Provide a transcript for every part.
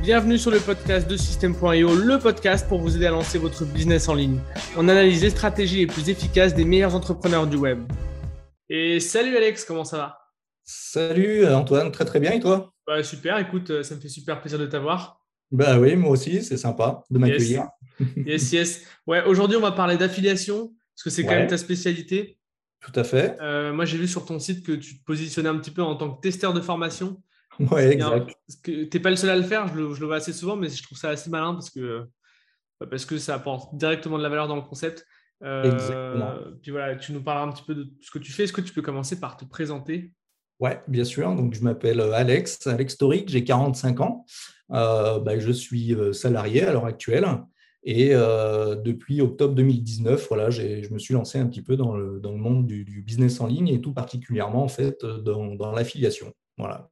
Bienvenue sur le podcast de System.io, le podcast pour vous aider à lancer votre business en ligne. On analyse les stratégies les plus efficaces des meilleurs entrepreneurs du web. Et salut Alex, comment ça va? Salut Antoine, très très bien et toi? Bah, Super, écoute, euh, ça me fait super plaisir de t'avoir. Bah oui, moi aussi, c'est sympa de m'accueillir. Yes. yes, Ouais, aujourd'hui, on va parler d'affiliation, parce que c'est quand même ta spécialité. Tout à fait. Euh, moi, j'ai vu sur ton site que tu te positionnais un petit peu en tant que testeur de formation. Oui, exact. Tu n'es pas le seul à le faire, je le, vois assez souvent, mais je trouve ça assez malin parce que, parce que ça apporte directement de la valeur dans le concept. Euh, Exactement. Puis voilà, tu nous parles un petit peu de ce que tu fais. Est-ce que tu peux commencer par te présenter? Oui, bien sûr. Donc, je m'appelle Alex, Alex Toric, j'ai 45 ans. Euh, bah, je suis salarié à l'heure actuelle. Et euh, depuis octobre 2019, voilà, je me suis lancé un petit peu dans le, dans le monde du, business en ligne et tout particulièrement en fait dans, dans l'affiliation. Voilà.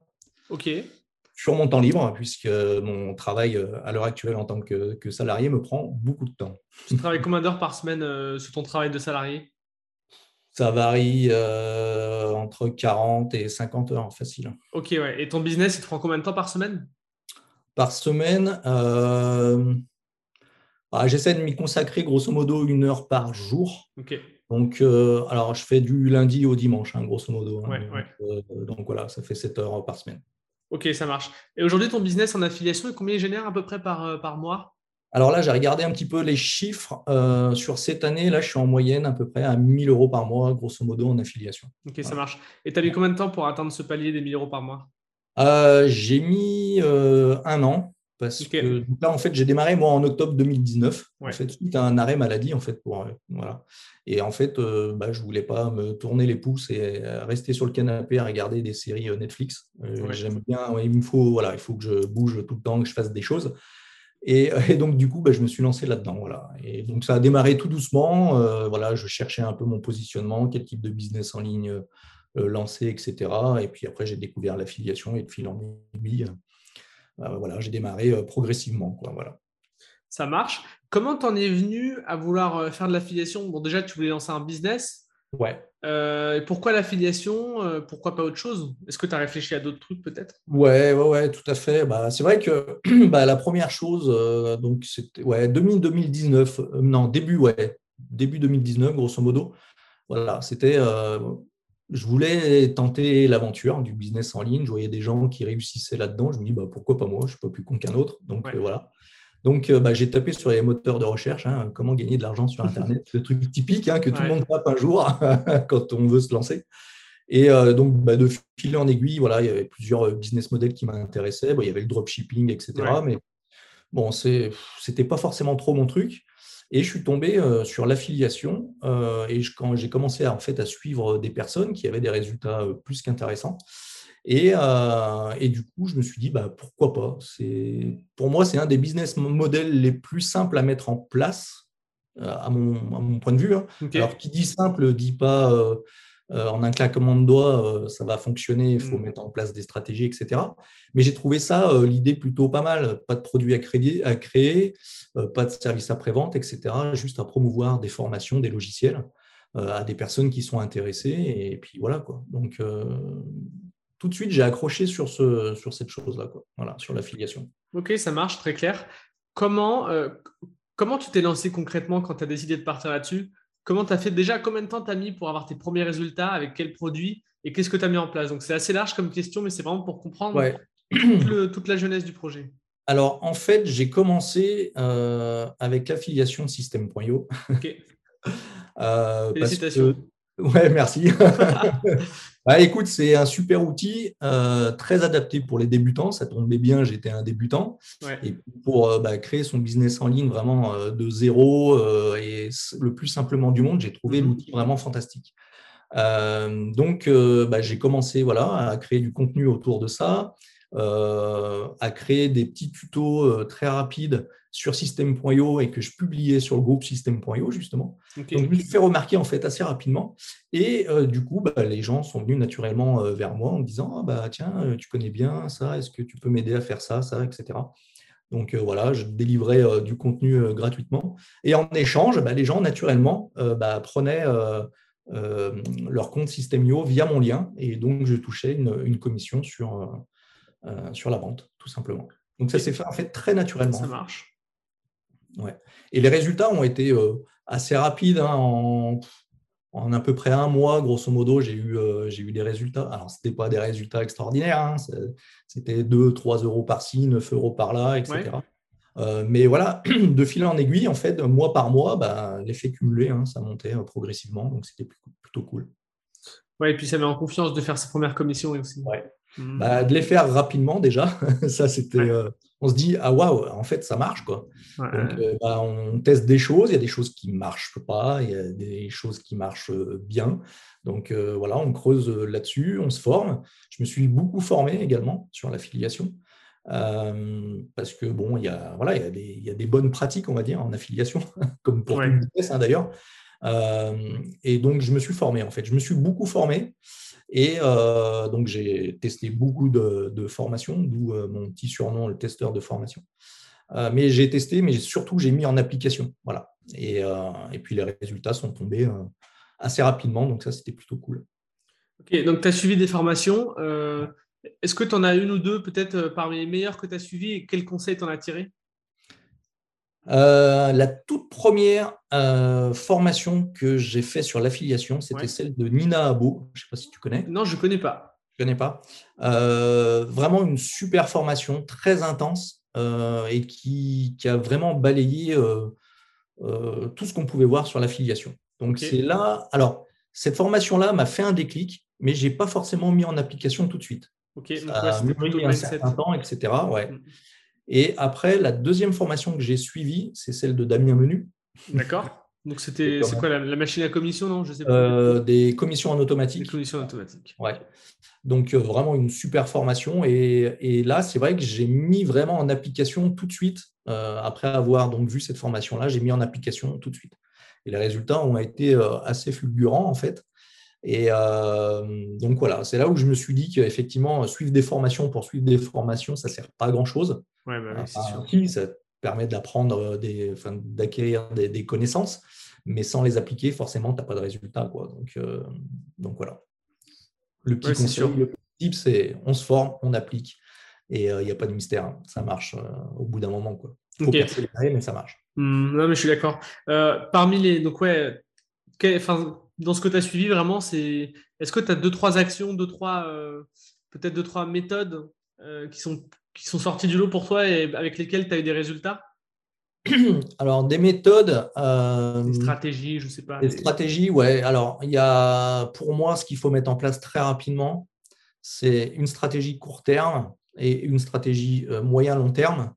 Ok. Sur mon temps libre, puisque mon travail euh, à l'heure actuelle en tant que, que, salarié me prend beaucoup de temps. Tu travailles combien d'heures par semaine euh, sur ton travail de salarié? Ça varie entre 40 et 50 heures facile. Ok, ouais. Et ton business, il te prend combien de temps par semaine? Par semaine, bah, j'essaie de m'y consacrer grosso modo une heure par jour. Donc, euh, alors je fais du lundi au dimanche, hein, grosso modo. Hein. Euh, donc, voilà, ça fait 7 heures par semaine. Ok, ça marche. Et aujourd'hui, ton business en affiliation, combien il génère à peu près par, euh, par mois? Alors là, j'ai regardé un petit peu les chiffres. sur cette année, là, je suis en moyenne à peu près à 1000 euros par mois, grosso modo, en affiliation. Ok, ça marche. Et tu as mis combien de temps pour atteindre ce palier des 1000 euros par mois? J'ai mis un an. Parce que là, en fait, j'ai démarré moi en octobre 2019. En fait, suite un arrêt maladie, en fait, pour euh, voilà. Et en fait, euh, bah, je voulais pas me tourner les pouces et euh, rester sur le canapé à regarder des séries Netflix. J'aime bien. il me faut voilà, il faut que je bouge tout le temps, que je fasse des choses. Et, donc du coup, bah, je me suis lancé là-dedans. Voilà. Et donc ça a démarré tout doucement. voilà, je cherchais un peu mon positionnement, quel type de business en ligne lancer, etc. Et puis après, j'ai découvert l'affiliation et de fil en aiguille euh, voilà, j'ai démarré euh, progressivement. Quoi, voilà. Ça marche. Comment tu en es venu à vouloir euh, faire de l'affiliation? Bon, déjà, tu voulais lancer un business. Ouais. pourquoi l'affiliation? Pourquoi pas autre chose? Est-ce que tu as réfléchi à d'autres trucs peut-être? Ouais, ouais, ouais, tout à fait. Bah, c'est vrai que bah, la première chose, donc c'était ouais, 2019, non, début, ouais, début 2019, grosso modo. Voilà, c'était je voulais tenter l'aventure du business en ligne. Je voyais des gens qui réussissaient là-dedans. Je me dis, bah, pourquoi pas moi? Je ne suis pas plus con qu'un autre. Donc euh, voilà. Donc euh, bah, j'ai tapé sur les moteurs de recherche, hein, comment gagner de l'argent sur Internet, le truc typique hein, que tout le monde tape un jour quand on veut se lancer. Et euh, donc, bah, de fil en aiguille, voilà, il y avait plusieurs business models qui m'intéressaient. il y avait le dropshipping, etc. Mais bon, ce n'était pas forcément trop mon truc. Et je suis tombé euh, sur l'affiliation euh, et quand j'ai commencé à, en fait, à suivre des personnes qui avaient des résultats euh, plus qu'intéressants. Et, et, du coup, je me suis dit, bah, pourquoi pas? Pour moi, c'est un des business models les plus simples à mettre en place, à mon, à mon point de vue. Hein. Alors, qui dit simple, dit pas euh, en un claquement de doigts, euh, ça va fonctionner, il faut mm. mettre en place des stratégies, etc. Mais j'ai trouvé ça, euh, l'idée plutôt pas mal. Pas de produits à, créer, à créer pas de services après-vente, etc. Juste à promouvoir des formations, des logiciels à des personnes qui sont intéressées. Et puis voilà, quoi. Donc, tout de suite, j'ai accroché sur, ce, sur cette chose-là, quoi. Voilà, sur l'affiliation. Ok, ça marche, très clair. Comment, comment tu t'es lancé concrètement quand tu as décidé de partir là-dessus? Comment tu as fait déjà Combien de temps tu as mis pour avoir tes premiers résultats Avec quels produits Et qu'est-ce que tu as mis en place? Donc, c'est assez large comme question, mais c'est vraiment pour comprendre toute, la jeunesse du projet. Alors, en fait, j'ai commencé euh, avec l'affiliation System.io. Ok. Euh, Félicitations. Ouais, merci. bah, écoute, c'est un super outil, euh, très adapté pour les débutants. Ça tombait bien, j'étais un débutant. Et pour euh, bah, créer son business en ligne vraiment euh, de zéro et le plus simplement du monde, j'ai trouvé mhm. l'outil vraiment fantastique. donc, bah, j'ai commencé voilà, à créer du contenu autour de ça. À créer des petits tutos très rapides sur System.io et que je publiais sur le groupe System.io justement. Donc je me suis fait remarquer en fait assez rapidement et euh, du coup bah, les gens sont venus naturellement vers moi en me disant ah, bah tiens tu connais bien ça est-ce que tu peux m'aider à faire ça ça etc. Donc voilà je délivrais du contenu gratuitement et en échange bah, les gens naturellement bah, prenaient leur compte System.io via mon lien et donc je touchais une commission sur euh, sur la vente, tout simplement. Donc ça s'est fait en fait très naturellement. Ça marche. Ouais. Et les résultats ont été assez rapides. Hein, en, en à peu près un mois, grosso modo, j'ai eu, j'ai eu des résultats. Alors, ce n'était pas des résultats extraordinaires. Hein, c'était 2, 3 euros par-ci, 9 euros par-là, etc. mais voilà, de fil en aiguille, en fait, mois par mois, bah, l'effet cumulé, hein, ça montait progressivement. Donc, c'était plutôt cool. Ouais, et puis ça met en confiance de faire ses premières commissions aussi. Ouais. Mmh. Bah, de les faire rapidement déjà, ça c'était. Euh, on se dit ah waouh, en fait ça marche quoi. Donc euh, bah, on teste des choses, il y a des choses qui marchent pas, il y a des choses qui marchent euh, bien. Donc voilà, on creuse là-dessus, on se forme. Je me suis beaucoup formé également sur l'affiliation. parce que bon, il y a voilà, il y, a des, il y a des bonnes pratiques, on va dire, en affiliation, comme pour tout business hein, d'ailleurs. Euh, et donc, je me suis formé, en fait. Je me suis beaucoup formé. Et euh, donc, j'ai testé beaucoup de, formations, d'où euh, mon petit surnom, le testeur de formation. mais j'ai testé, mais surtout, j'ai mis en application. Voilà. Et, puis, les résultats sont tombés assez rapidement. Donc, ça, c'était plutôt cool. Ok, donc tu as suivi des formations. Est-ce que tu en as une ou deux, peut-être parmi les meilleures que tu as suivies Et quels conseils tu en as tiré euh, la toute première euh, formation que j'ai fait sur l'affiliation, c'était celle de Nina Abo. Je ne sais pas si tu connais. Non, je ne connais pas. Je ne connais pas. Euh, vraiment une super formation, très intense et qui, a vraiment balayé tout ce qu'on pouvait voir sur l'affiliation. Donc c'est là. Alors, cette formation-là m'a fait un déclic, mais je n'ai pas forcément mis en application tout de suite. Ok, donc c'était un certain temps, etc. Ouais. Mm. Et après, la deuxième formation que j'ai suivie, c'est celle de Damien Menu. D'accord. Donc, c'était c'est quoi la, machine à commission, non? Je sais pas. Euh, des commissions en automatique. Des commissions en automatique. Ouais. Donc, euh, vraiment une super formation. Et, et là, c'est vrai que j'ai mis vraiment en application tout de suite. Euh, après avoir donc vu cette formation-là, j'ai mis en application tout de suite. Et les résultats ont été assez fulgurants, en fait. Et donc voilà, c'est là où je me suis dit qu'effectivement, suivre des formations pour suivre des formations, ça ne sert pas à grand-chose. Ouais, bah Ça permet d'apprendre, des, d'acquérir des, connaissances, mais sans les appliquer, forcément, tu n'as pas de résultat. Quoi. Donc, euh, donc voilà. Le petit conseil, le petit tip, c'est on se forme, on applique. Et il euh, n'y a pas de mystère. Hein. Ça marche euh, au bout d'un moment. Il faut persévérer, mais ça marche. Mmh, non, mais je suis d'accord. parmi les. Donc, ouais, dans ce que tu as suivi, vraiment, c'est. Est-ce que tu as deux, trois actions, deux, trois. Peut-être deux, trois méthodes qui sont qui sont sortis du lot pour toi et avec lesquels tu as eu des résultats Alors, des méthodes. Euh, des stratégies, je ne sais pas. Des stratégies, ouais. Alors, il y a pour moi ce qu'il faut mettre en place très rapidement c'est une stratégie court terme et une stratégie euh, moyen-long terme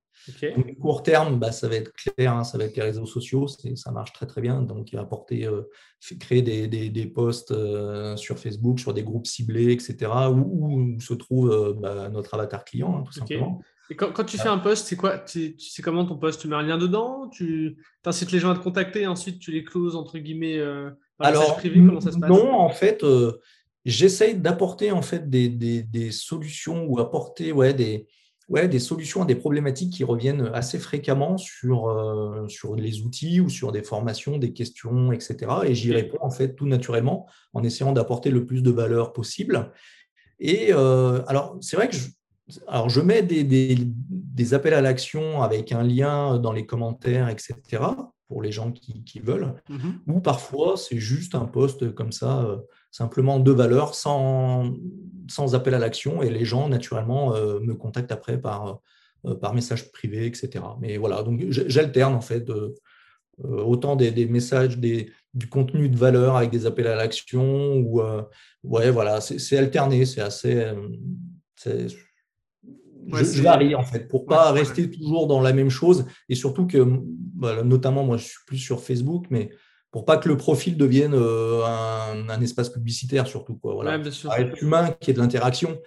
court terme, bah, ça va être clair, hein, ça va être les réseaux sociaux, ça marche très très bien. Donc, il va apporter, euh, créer des, des, posts euh, sur Facebook, sur des groupes ciblés, etc., où, se trouve euh, bah, notre avatar client, hein, tout simplement. Et quand, tu fais un post, c'est quoi? Tu, sais comment ton post Tu mets un lien dedans? Tu incites les gens à te contacter et ensuite tu les closes entre guillemets Alors, privé Comment ça se passe? Non, en fait, j'essaye d'apporter en fait des, des, solutions ou apporter ouais, des, ouais, des solutions à des problématiques qui reviennent assez fréquemment sur, euh, sur les outils ou sur des formations, des questions, etc. Et j'y réponds en fait tout naturellement en essayant d'apporter le plus de valeur possible. Et euh, alors, c'est vrai que je, alors je mets des, des, des appels à l'action avec un lien dans les commentaires, etc pour les gens qui, qui veulent, mmh ou parfois c'est juste un poste comme ça, euh, simplement de valeur, sans, sans appel à l'action, et les gens naturellement euh, me contactent après par, euh, par message privé, etc. Mais voilà, donc j'alterne en fait autant des, des messages, des, du contenu de valeur avec des appels à l'action, ou ouais, voilà, c'est alterné, c'est assez je, varie en fait pour pas rester toujours dans la même chose. Et surtout que bah, notamment moi je suis plus sur Facebook mais pour pas que le profil devienne euh, un, espace publicitaire surtout quoi voilà. Être humain qui ait de l'interaction.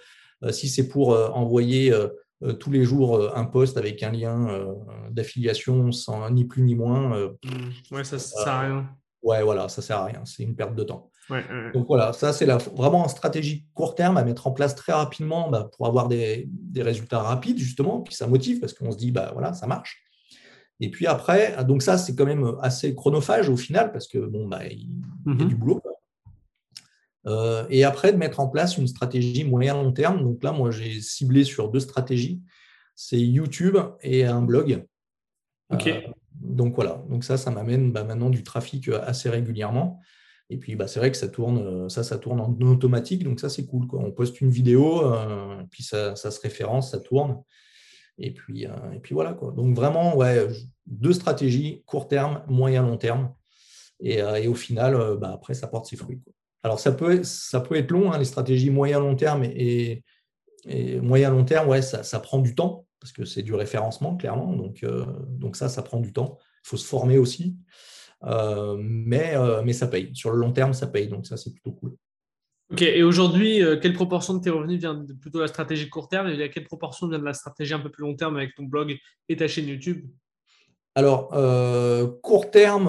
Euh, si c'est pour euh, envoyer tous les jours un post avec un lien d'affiliation sans ni plus ni moins mmh. ouais ça, ça sert à rien. ouais voilà ça sert à rien. C'est une perte de temps donc voilà, ça c'est vraiment une stratégie court terme à mettre en place très rapidement bah, pour avoir des, résultats rapides justement, puis ça motive parce qu'on se dit bah voilà ça marche. Et puis après, donc ça c'est quand même assez chronophage au final parce que bon bah il, y a mm-hmm. du boulot. Euh, et après de mettre en place une stratégie moyen long terme. Donc là moi j'ai ciblé sur deux stratégies. c'est YouTube et un blog. Ok. donc voilà, donc ça, ça m'amène bah, maintenant du trafic assez régulièrement. Et puis, bah, c'est vrai que ça tourne, ça, ça tourne en automatique, donc ça, c'est cool. Quoi. On poste une vidéo, puis ça, ça, se référence, ça tourne. Et puis, et puis voilà. Quoi. Donc vraiment, ouais, deux stratégies, court terme, moyen, long terme. Et, et au final, bah, après, ça porte ses fruits. Alors, ça peut, ça peut être long, hein, les stratégies moyen-long terme et, moyen-long terme, ouais, ça, ça, prend du temps parce que c'est du référencement, clairement. Donc, euh, donc ça, ça prend du temps. Il faut se former aussi. Euh, mais, euh, mais ça paye. Sur le long terme, ça paye. Donc ça, c'est plutôt cool. Ok, et aujourd'hui, quelle proportion de tes revenus vient de plutôt de la stratégie court terme et quelle proportion vient de la stratégie un peu plus long terme avec ton blog et ta chaîne YouTube? Alors, court terme,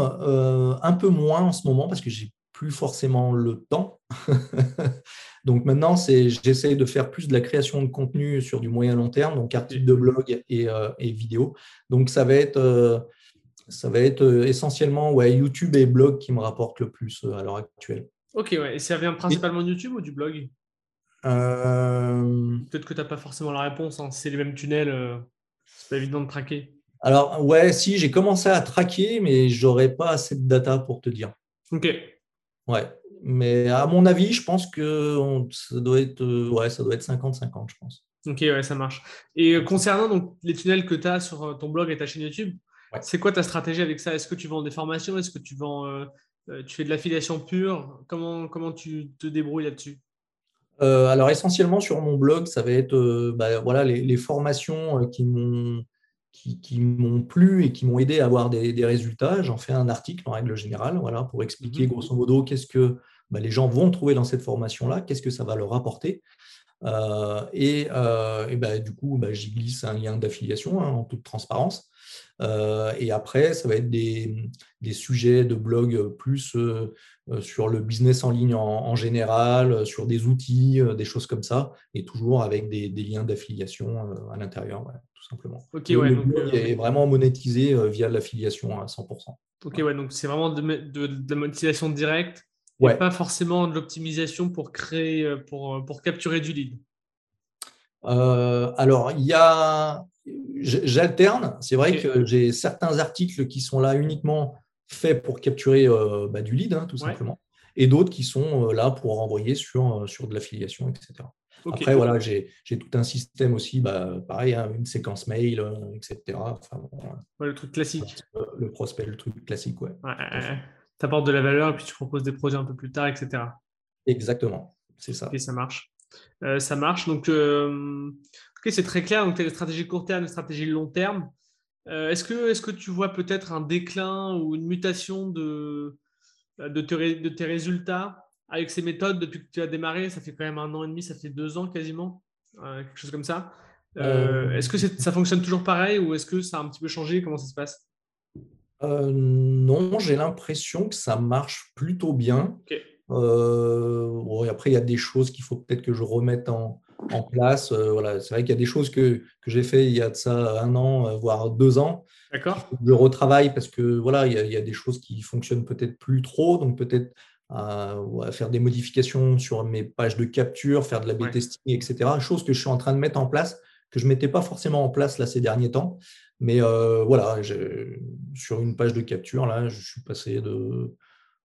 un peu moins en ce moment parce que j'ai plus forcément le temps. donc maintenant, c'est, j'essaie de faire plus de la création de contenu sur du moyen long terme, donc articles de blog et, euh, vidéos. Donc ça va être, euh, ça va être euh, essentiellement ouais, YouTube et blog qui me rapportent le plus à l'heure actuelle. Ok, ouais. et ça vient principalement de YouTube ou du blog? Peut-être que tu n'as pas forcément la réponse. Hein. C'est les mêmes tunnels, c'est pas évident de traquer. Alors, ouais, si, j'ai commencé à traquer, mais j'aurais pas assez de data pour te dire. Ok. Ouais. Mais à mon avis, je pense que ça doit être euh, ouais, ça doit être 50-50, je pense. Ok, ouais, ça marche. Et euh, concernant donc, les tunnels que tu as sur euh, ton blog et ta chaîne YouTube, c'est quoi ta stratégie avec ça? Est-ce que tu vends des formations? Est-ce que tu vends tu fais de l'affiliation pure? Comment, comment tu te débrouilles là-dessus? Alors essentiellement sur mon blog, ça va être bah, voilà, les, les formations qui m'ont qui, m'ont plu et qui m'ont aidé à avoir des, résultats. J'en fais un article en règle générale, voilà, pour expliquer mhm. grosso modo qu'est-ce que bah, les gens vont trouver dans cette formation-là, qu'est-ce que ça va leur apporter. Euh, et, euh, bah, du coup, bah, j'y glisse un lien d'affiliation hein, en toute transparence. Euh, et après, ça va être des, sujets de blog plus sur le business en ligne en, général, sur des outils, des choses comme ça, et toujours avec des, liens d'affiliation à l'intérieur simplement. Ok, ouais, le donc, est vraiment monétisé euh, via l'affiliation à 100%. Ok, ouais, donc c'est vraiment de, la monétisation directe et pas forcément de l'optimisation pour créer, euh, pour, euh, pour capturer du lead. Alors, il y a, j'alterne. C'est vrai que j'ai certains articles qui sont là uniquement faits pour capturer bah, du lead, hein, tout simplement, et d'autres qui sont là pour envoyer sur, sur de l'affiliation, etc. Après, voilà, j'ai tout un système aussi, bah, pareil, hein, une séquence mail, euh, etc. le truc classique. Le prospect, le truc classique, ouais. tu apportes de la valeur et puis tu proposes des projets un peu plus tard, etc. Exactement, c'est ça. Et ça marche. Euh, ça marche. Donc, euh, c'est très clair. Donc, tu as des stratégies court terme, des stratégies long terme. Est-ce que, est que tu vois peut-être un déclin ou une mutation de, de, de tes résultats avec ces méthodes depuis que tu as démarré? Ça fait quand même un an et demi, ça fait deux ans quasiment, euh, quelque chose comme ça. Euh, est-ce que ça fonctionne toujours pareil ou est-ce que ça a un petit peu changé? Comment ça se passe? Euh, Non, j'ai l'impression que ça marche plutôt bien. Après, il y a des choses qu'il faut peut-être que je remette en, place. voilà, c'est vrai qu'il y a des choses que, que j'ai fait il y a de ça un an, voire deux ans. D'accord. Je retravaille parce que voilà, il y, a, il y a des choses qui fonctionnent peut-être plus trop, donc peut-être à, faire des modifications sur mes pages de capture, faire de la B-testing, etc. Chose que je suis en train de mettre en place, que je ne mettais pas forcément en place là, ces derniers temps. Mais euh, voilà, sur une page de capture, là, je suis passé de,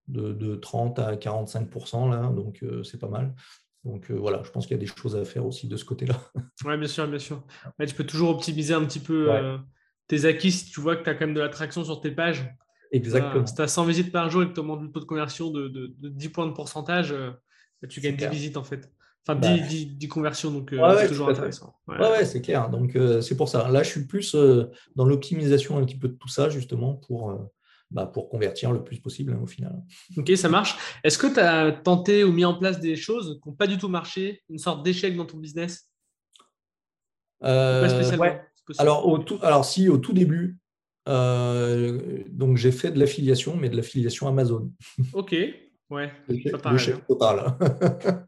de, 30 à 45% là, donc euh, c'est pas mal. Donc euh, voilà, je pense qu'il y a des choses à faire aussi de ce côté-là. Oui, bien sûr, bien sûr. tu peux toujours optimiser un petit peu tes acquis si tu vois que tu as quand même de l'attraction sur tes pages. Exactement. si tu as 100 visites par jour et que tu augmentes le taux de conversion de, de, 10 points de pourcentage, euh, bah, tu gagnes 10 visites en fait. Enfin, 10, bah. conversions, donc euh, c'est toujours intéressant. Ouais, c'est clair. Donc, euh, c'est pour ça. Là, je suis plus dans l'optimisation un petit peu de tout ça, justement, pour, bah, pour convertir le plus possible hein, au final. Ok, ça marche. Est-ce que tu as tenté ou mis en place des choses qui n'ont pas du tout marché, une sorte d'échec dans ton business? Pas spécialement. Alors, au tout, alors, si, au tout début, euh, donc j'ai fait de l'affiliation, mais de l'affiliation Amazon. Ok, ouais. Le total.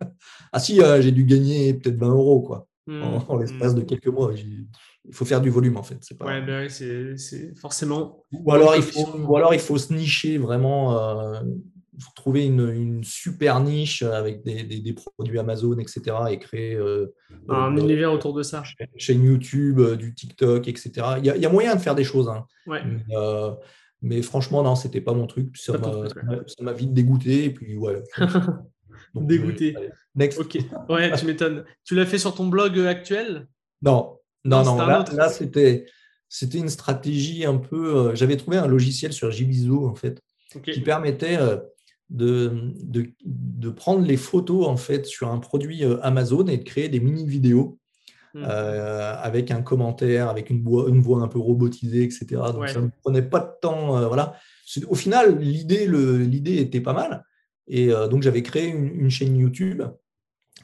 ah si, euh, j'ai dû gagner peut-être 20 euros quoi, hmm, en, l'espace de hmm. quelques mois. Il faut faire du volume en fait. C'est pas... Ouais, ben c'est forcément. Ou alors, il faut, ou alors il faut se nicher vraiment. Euh, trouver une, super niche avec des, produits Amazon, etc. et créer un univers autour de ça. Chaîne YouTube, du TikTok, etc. Il y, a, moyen de faire des choses. Hein. Mais, franchement, non, c'était pas mon truc. Ça m'a vite dégoûté. Et puis, ouais. dégoûté. next. Ok. Ouais, tu m'étonnes. Tu l'as fait sur ton blog actuel? Non, non, non. Là, c'était c'était une stratégie un peu. Euh, j'avais trouvé un logiciel sur Jibizo, en fait, qui permettait euh, de, de, prendre les photos en fait sur un produit euh, Amazon et de créer des mini vidéos hmm. avec un commentaire, avec une voix, une voix un peu robotisée, etc. Donc ça ne prenait pas de temps. voilà. Au final, l'idée, l'idée était pas mal. Et donc j'avais créé une, chaîne YouTube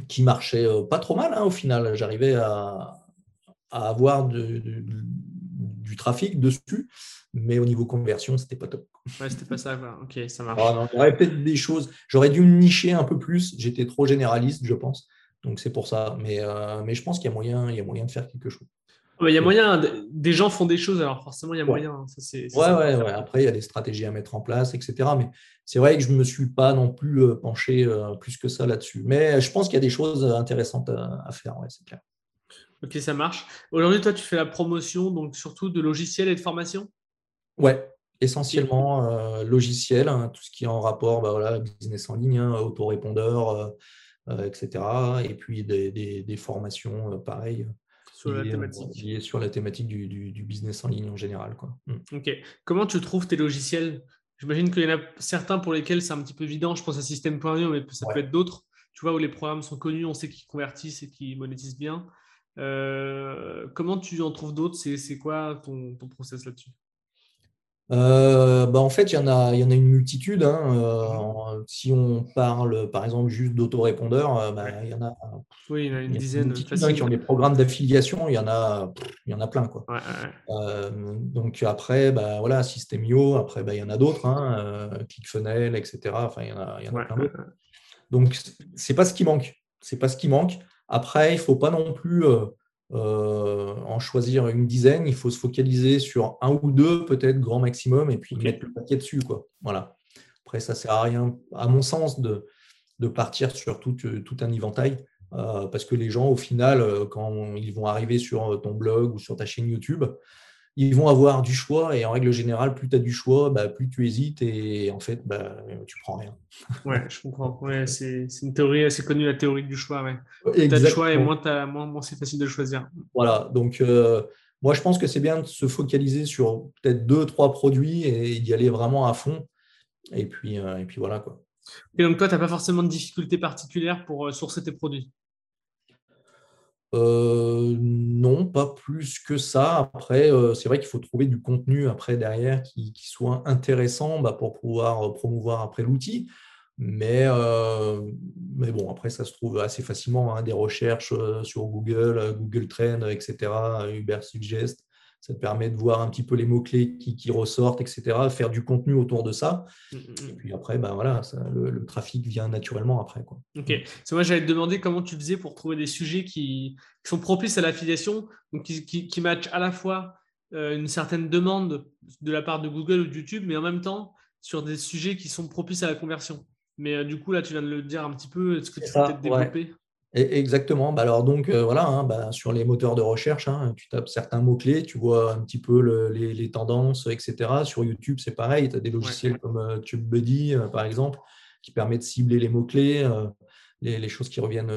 qui marchait pas trop mal. Hein, au final, j'arrivais à, à, avoir de, du trafic dessus, mais au niveau conversion, c'était pas top. Ouais, c'était pas ça. Ok, ça marche. Ah aurait peut-être des choses. J'aurais dû me nicher un peu plus. J'étais trop généraliste, je pense. Donc c'est pour ça. Mais, euh, mais je pense qu'il y a moyen, il y a moyen de faire quelque chose. Il y a moyen, des gens font des choses, alors forcément, il y a moyen. Hein. Ça, ouais, ouais, Après, il y a des stratégies à mettre en place, etc. Mais c'est vrai que je ne me suis pas non plus euh, penché euh, plus que ça là-dessus. Mais je pense qu'il y a des choses intéressantes à, faire, ouais, c'est clair. Ok, ça marche. Aujourd'hui, toi, tu fais la promotion, donc surtout de logiciels et de formation? Ouais, essentiellement euh, logiciel, hein, tout ce qui est en rapport, bah, voilà, business en ligne, hein, autorépondeur, euh, euh, etc. Et puis des, formations pareilles. Sur la thématique. sur la thématique du, business en ligne en général. Quoi. Mm. Ok. Comment tu trouves tes logiciels? J'imagine qu'il y en a certains pour lesquels c'est un petit peu évident. Je pense à System.io, mais ça peut être d'autres. Tu vois, où les programmes sont connus, on sait qu'ils convertissent et qu'ils monétisent bien. Euh, comment tu en trouves d'autres? C'est quoi ton, ton process là-dessus? Euh, bah en fait, il y, en a, y en a une multitude. Hein. Euh, si on parle, par exemple, juste d'autorépondeurs, bah, il y en a, oui, il y en a une dizaine hein, qui ont des programmes d'affiliation. Il y en a, il y en a plein. Quoi. donc après, bah, voilà, Systemio. Après, bah, il y en a d'autres, hein, ClickFunnels, etc. Enfin, il y en a, y en a plein d'autres. Donc, c'est pas ce qui manque. C'est pas ce qui manque. Après, il ne faut pas non plus euh, euh, en choisir une dizaine. Il faut se focaliser sur un ou deux, peut-être grand maximum, et puis mettre le paquet dessus. Quoi. Voilà. Après, ça ne sert à rien, à mon sens, de, de partir sur tout, tout un éventail. Euh, parce que les gens, au final, quand ils vont arriver sur ton blog ou sur ta chaîne YouTube, ils vont avoir du choix et en règle générale, plus tu as du choix, bah, plus tu hésites et en fait, bah, tu prends rien. Ouais, je comprends. Ouais, c'est une théorie assez connue, la théorie du choix. Ouais. tu as du choix et moins, moins, c'est facile de choisir. Voilà, donc euh, moi je pense que c'est bien de se focaliser sur peut-être deux, trois produits et d'y aller vraiment à fond. Et puis, euh, et puis voilà. Quoi. Et donc toi, tu n'as pas forcément de difficultés particulières pour euh, sourcer tes produits? Euh, non, pas plus que ça. Après, euh, c'est vrai qu'il faut trouver du contenu après derrière qui, soit intéressant bah, pour pouvoir euh, promouvoir après l'outil. Mais, mais bon, après, ça se trouve assez facilement. Hein, des recherches sur Google, Google Trend, etc., Uber Suggest ça te permet de voir un petit peu les mots-clés qui, ressortent, etc., faire du contenu autour de ça. Mm, mm, mm. Et puis après, ben voilà, le, trafic vient naturellement après. Quoi. Ok. moi, j'allais te demander comment tu faisais pour trouver des sujets qui, sont propices à l'affiliation, donc qui, qui, matchent à la fois euh, une certaine demande de la part de Google ou de YouTube, mais en même temps sur des sujets qui sont propices à la conversion. Mais euh, du coup, là, tu viens de le dire un petit peu. Est-ce que tu peux peut-être développer? Exactement. Bah, alors donc euh, voilà, hein, bah, sur les moteurs de recherche, hein, tu tapes certains mots-clés, tu vois un petit peu les, tendances, etc. Sur YouTube, c'est pareil, tu as des logiciels comme euh, TubeBuddy, euh, par exemple, qui permet de cibler les mots-clés, les, choses qui reviennent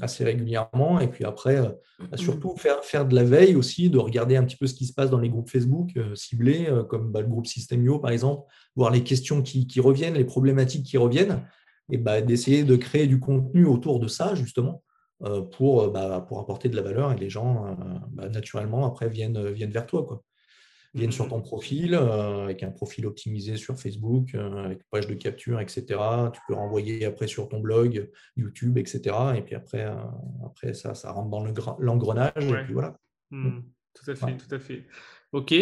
assez régulièrement. Et puis après, bah, surtout faire, faire de la veille aussi, de regarder un petit peu ce qui se passe dans les groupes Facebook ciblés, comme le groupe Systemio, par exemple, voir les questions qui reviennent, les problématiques qui reviennent et bah, d'essayer de créer du contenu autour de ça, justement, euh, pour, euh, bah, pour apporter de la valeur et les gens, euh, bah, naturellement, après, viennent, viennent vers toi. Quoi. Viennent sur mmh. ton profil, avec un profil optimisé sur Facebook, avec page de capture, etc. Tu peux renvoyer après sur ton blog, YouTube, etc. Et puis après, après ça, ça rentre dans l'engrenage. Et puis voilà. Mmh. Mmh. Tout à fait, tout à fait. OK.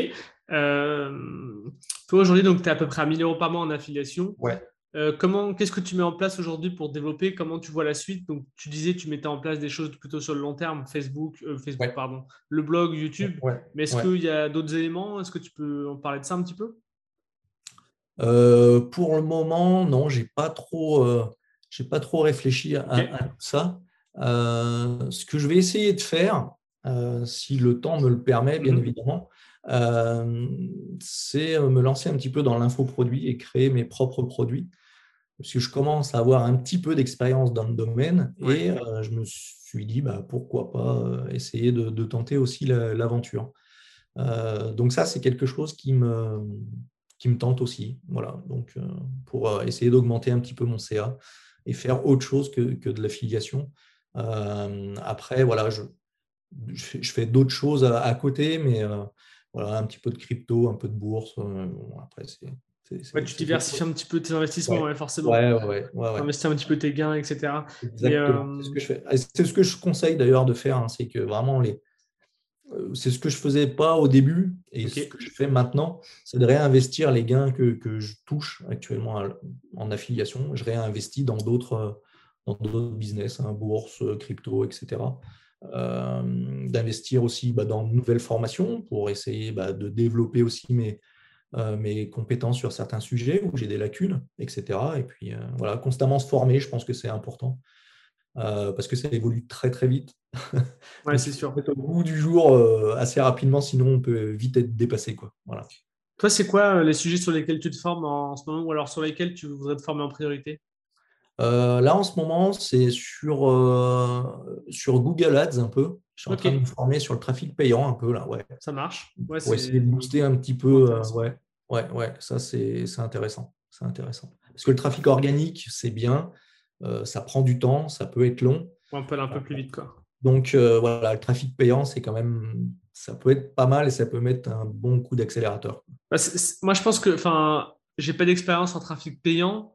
toi, aujourd'hui, tu es à peu près à 1000 euros par mois en affiliation. Ouais. Euh, comment, qu'est-ce que tu mets en place aujourd'hui pour développer? Comment tu vois la suite? Donc, tu disais, tu mettais en place des choses plutôt sur le long terme, Facebook, euh, Facebook, pardon, le blog, YouTube. Mais est-ce qu'il y a d'autres éléments? Est-ce que tu peux en parler de ça un petit peu? Pour le moment, non, j'ai pas trop, j'ai pas trop réfléchi à, à tout ça. ce que je vais essayer de faire, si le temps me le permet, bien mmh évidemment, c'est me lancer un petit peu dans l'infoproduit et créer mes propres produits. Parce que je commence à avoir un petit peu d'expérience dans le domaine et je me suis dit bah, pourquoi pas essayer de, tenter aussi l'aventure. donc, ça, c'est quelque chose qui me, qui me tente aussi. Voilà, donc pour essayer d'augmenter un petit peu mon CA et faire autre chose que, que de l'affiliation. après, voilà, je, je fais d'autres choses à, côté, mais voilà, un petit peu de crypto, un peu de bourse. Euh, après, c'est. Tu diversifies un petit peu tes investissements, forcément. Ouais, ouais, ouais, Investir un petit peu tes gains, etc. Exactement. C'est ce que je fais. C'est ce que je conseille d'ailleurs de faire. Hein, c'est que vraiment, les... Euh, c'est ce que je ne faisais pas au début et ce que je fais maintenant, c'est de réinvestir les gains que, que je touche actuellement en affiliation. Je réinvestis dans d'autres dans d'autres business, hein, bourse, crypto, etc. Euh, d'investir aussi bah, dans de nouvelles formations pour essayer bah, de développer aussi mes, euh, mes compétences sur certains sujets où j'ai des lacunes, etc. Et puis euh, voilà, constamment se former, je pense que c'est important. parce que ça évolue très très vite. Ouais, c'est sûr. Au bout du jour, assez rapidement, sinon on peut vite être dépassé. Quoi. Voilà. Toi, c'est quoi les sujets sur lesquels tu te formes en ce moment ou alors sur lesquels tu voudrais te former en priorité? Euh, là, en ce moment, c'est sur, euh, sur Google Ads un peu. Je suis en train de me former sur le trafic payant un peu là. Ouais. Ça marche. Ouais, pour essayer de booster un petit peu. Euh, ouais, ouais, ouais, ça c'est intéressant. C'est intéressant. Parce que le trafic organique, c'est bien. ça prend du temps, ça peut être long. On peut aller un peu plus vite. Quoi. Donc voilà, le trafic payant, c'est quand même. Ça peut être pas mal et ça peut mettre un bon coup d'accélérateur. Bah, moi, je pense que. Enfin, j'ai pas d'expérience en trafic payant.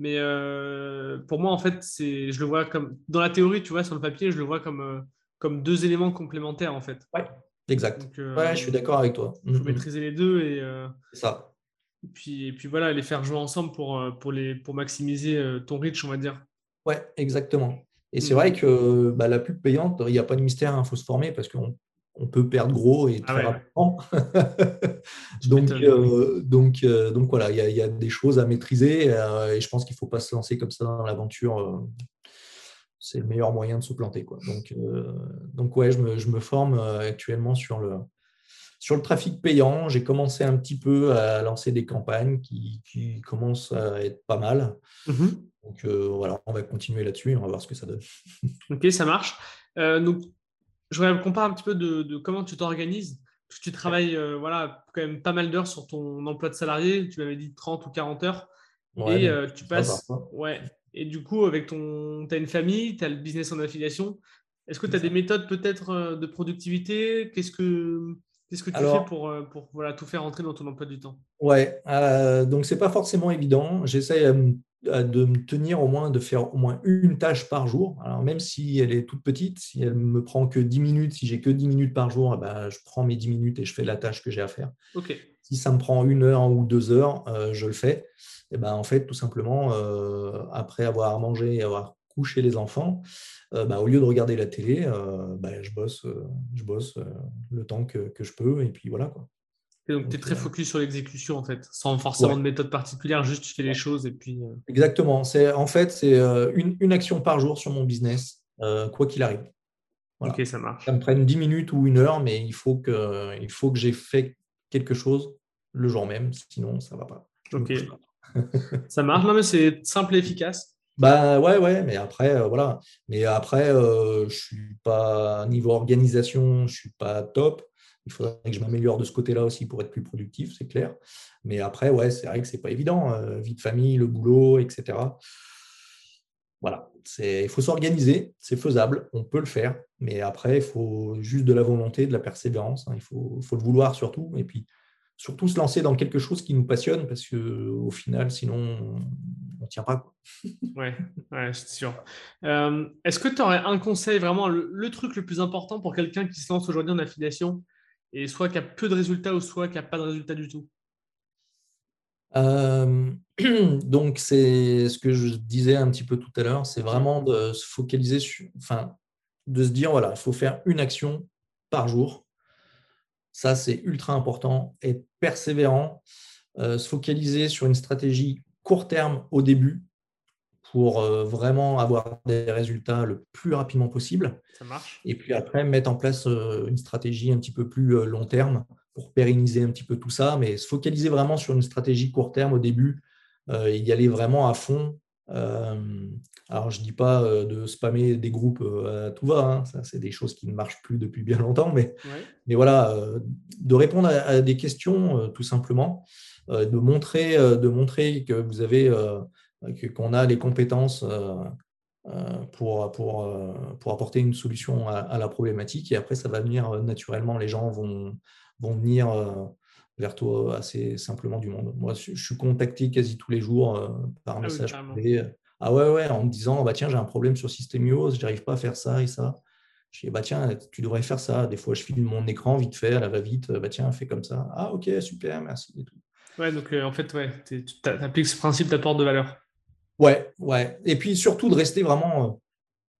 Mais euh, pour moi, en fait, c'est, je le vois comme, dans la théorie, tu vois, sur le papier, je le vois comme, euh, comme deux éléments complémentaires, en fait. Ouais, exact. Euh, ouais, je suis d'accord avec toi. Il faut mm-hmm. maîtriser les deux et, ça. Et puis, et puis voilà, les faire jouer ensemble pour, pour, les, pour maximiser ton reach, on va dire. Ouais, exactement. Et c'est mm. vrai que bah, la pub payante, il n'y a pas de mystère, il faut se former parce qu'on on peut perdre gros et ah très rapidement. donc, euh, donc, euh, donc voilà, il y, a des choses à maîtriser euh, et je pense qu'il ne faut pas se lancer comme ça dans l'aventure. C'est le meilleur moyen de se planter. Quoi. Donc, donc ouais, je me, je me, forme actuellement sur le, sur le trafic payant. J'ai commencé un petit peu à lancer des campagnes qui, qui commencent à être pas mal. Mmh donc voilà, on va continuer là-dessus et on va voir ce que ça donne. ok, ça marche. donc, je voudrais comparer un petit peu de, comment tu t'organises. Tu travailles euh, voilà, quand même pas mal d'heures sur ton emploi de salarié. Tu m'avais dit 30 ou 40 heures. et euh, tu passes. Ouais. Et du coup, avec ton. Tu as une famille, tu as le business en affiliation. Est-ce que tu as des méthodes peut-être euh, de productivité? Qu'est-ce que. Qu'est-ce que tu fais pour, pour voilà, tout faire rentrer dans ton emploi du temps? Ouais, donc c'est pas forcément évident. J'essaie de me tenir au moins, de faire au moins une tâche par jour. Alors même si elle est toute petite, si elle me prend que 10 minutes, si j'ai que 10 minutes par jour, eh ben, je prends mes 10 minutes et je fais la tâche que j'ai à faire. Si ça me prend une heure ou deux heures, euh, je le fais. Et ben, en fait, tout simplement, euh, après avoir mangé et avoir couché les enfants, euh, bah, au lieu de regarder la télé, bah, je bosse, je bosse le temps que, que, je peux. Et puis voilà. Quoi donc, tu es très focus sur l'exécution, en fait, sans forcément de méthode particulière, juste tu fais les choses et puis. Exactement. C'est, en fait, c'est euh, une, action par jour sur mon business, quoi qu'il arrive. Ok, ça marche. Ça me prenne 10 minutes ou une heure, mais il faut que, il faut que j'ai fait quelque chose le jour même, sinon ça ne va pas. Ok. ça marche, non, mais c'est simple et efficace. Bah ouais, ouais, mais après, voilà. Mais après, je ne suis pas, niveau organisation, je ne suis pas top. Il faudrait que je m'améliore de ce côté-là aussi pour être plus productif, c'est clair. Mais après, ouais, c'est vrai que c'est pas évident. Euh, vie de famille, le boulot, etc. Voilà, il faut s'organiser, c'est faisable, on peut le faire, mais après, il faut juste de la volonté, de la persévérance, hein. il faut, faut, le vouloir surtout, et puis surtout se lancer dans quelque chose qui nous passionne, parce qu'au final, sinon, on ne tient pas. ouais, ouais c'est sûr. Euh, est-ce que tu aurais un conseil, vraiment le, truc le plus important pour quelqu'un qui se lance aujourd'hui en affiliation et soit qui a peu de résultats ou soit qui n'a pas de résultats du tout? Euh, donc, c'est ce que je disais un petit peu tout à l'heure, c'est vraiment de se focaliser sur, enfin, de se dire, voilà, il faut faire une action par jour. Ça, c'est ultra important. et persévérant. se focaliser sur une stratégie court terme au début pour vraiment avoir des résultats le plus rapidement possible. Ça marche. Et puis après, mettre en place une stratégie un petit peu plus long terme pour pérenniser un petit peu tout ça, mais se focaliser vraiment sur une stratégie court terme au début, et y aller vraiment à fond alors, je ne dis pas de spammer des groupes à tout va, hein. ça, c'est des choses qui ne marchent plus depuis bien longtemps, mais, mais voilà, de répondre à, des questions tout simplement, de, montrer, de montrer que vous avez, qu'on a les compétences pour, pour, pour apporter une solution à, la problématique, et après, ça va venir naturellement, les gens vont, vont venir vers toi assez simplement du monde. Moi, je suis contacté quasi tous les jours euh, par ah message privé. Ah ouais, ouais, en me disant, bah tiens, j'ai un problème sur Systemios, je n'arrive pas à faire ça et ça. Je dis, bah tiens, tu devrais faire ça. Des fois, je filme mon écran vite fait, elle va vite, bah tiens, fais comme ça. Ah ok, super, merci et tout. Ouais, donc euh, en fait, ouais, tu appliques ce principe d'apport de valeur. Ouais, ouais. Et puis surtout de rester vraiment euh,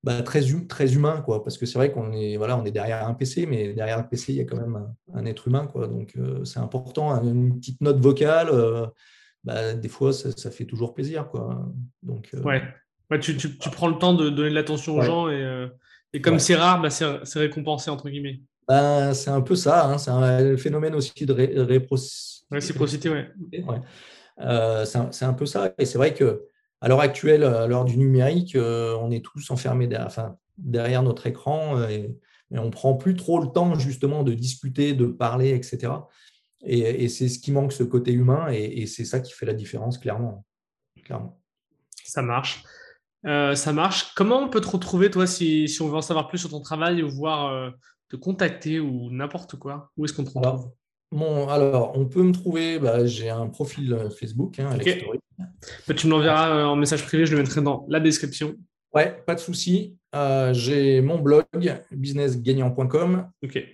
bah, très, hum, très humain, quoi, parce que c'est vrai qu'on est, voilà, on est derrière un PC, mais derrière un PC, il y a quand même un, être humain. Quoi, donc, euh, c'est important. Hein, une petite note vocale, euh, bah, des fois, ça, fait toujours plaisir. Quoi. Donc, euh, ouais. tu, tu, tu, prends le temps de donner de l'attention aux gens et, et comme c'est rare, bah, c'est récompensé, entre guillemets. Bah, c'est un peu ça. Hein, c'est un phénomène aussi de réciprocité. Ouais. c'est un, peu ça. Et c'est vrai que à l'heure actuelle, à l'heure du numérique, euh, on est tous enfermés derrière, notre écran euh, et, on ne prend plus trop le temps justement de discuter, de parler, etc. Et, c'est ce qui manque, ce côté humain, et, c'est ça qui fait la différence, clairement. clairement. Ça marche. Euh, ça marche. Comment on peut te retrouver, toi, si, on veut en savoir plus sur ton travail ou voir te contacter ou n'importe quoi? Où est-ce qu'on te retrouve? Bon, alors, on peut me trouver, bah, j'ai un profil Facebook, hein, bah, tu me l'enverras euh, en message privé, je le mettrai dans la description. Ouais, pas de souci. Euh, j'ai mon blog, businessgagnant.com. Ok.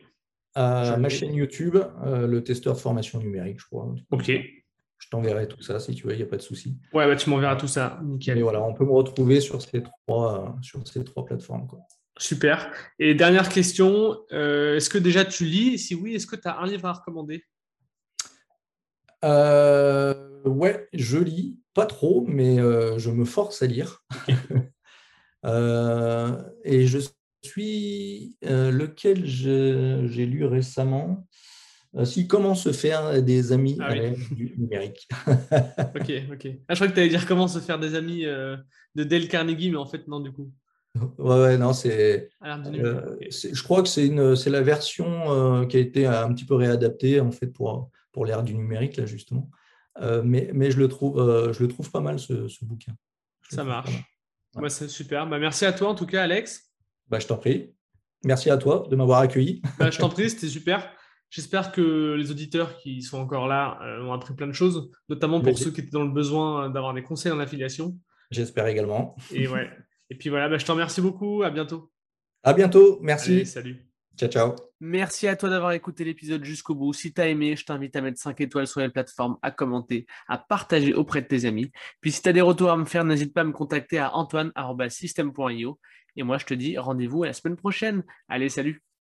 ma chaîne YouTube, le testeur de formation numérique, je crois. Ok. Je t'enverrai tout ça si tu veux, il n'y a pas de souci. Ouais, bah, tu m'enverras tout ça. Nickel. Et voilà, on peut me retrouver sur ces trois, sur ces trois plateformes. Quoi. Super. Et dernière question, euh, est-ce que déjà tu lis? Et si oui, est-ce que tu as un livre à recommander? Euh, Ouais, je lis, pas trop, mais euh, je me force à lire. et je suis lequel j'ai lu récemment? Si comment se faire des amis ah du numérique. ok, ok. Ah, je crois que tu allais dire comment se faire des amis de Dale Carnegie, mais en fait, non, du coup. Ouais, non, c'est. Euh, je crois que c'est une, c'est la version euh, qui a été un petit peu réadaptée en fait pour pour l'ère du numérique là justement. Euh, mais, mais je le trouve, je le trouve pas mal ce, ce bouquin. Ça marche. Ouais. c'est super. Bah, merci à toi en tout cas, Alex. Bah, je t'en prie. Merci à toi de m'avoir accueilli. Bah, je t'en prie, c'était super. J'espère que les auditeurs qui sont encore là ont appris plein de choses, notamment pour ceux qui étaient dans le besoin d'avoir des conseils en affiliation. J'espère également. Et ouais. Et puis voilà, bah, je te remercie beaucoup. À bientôt. À bientôt. Merci. salut. Ciao, ciao. Merci à toi d'avoir écouté l'épisode jusqu'au bout. Si tu as aimé, je t'invite à mettre 5 étoiles sur les plateformes, à commenter, à partager auprès de tes amis. Puis si tu as des retours à me faire, n'hésite pas à me contacter à antoine.system.io. Et moi, je te dis rendez-vous à la semaine prochaine. Allez, salut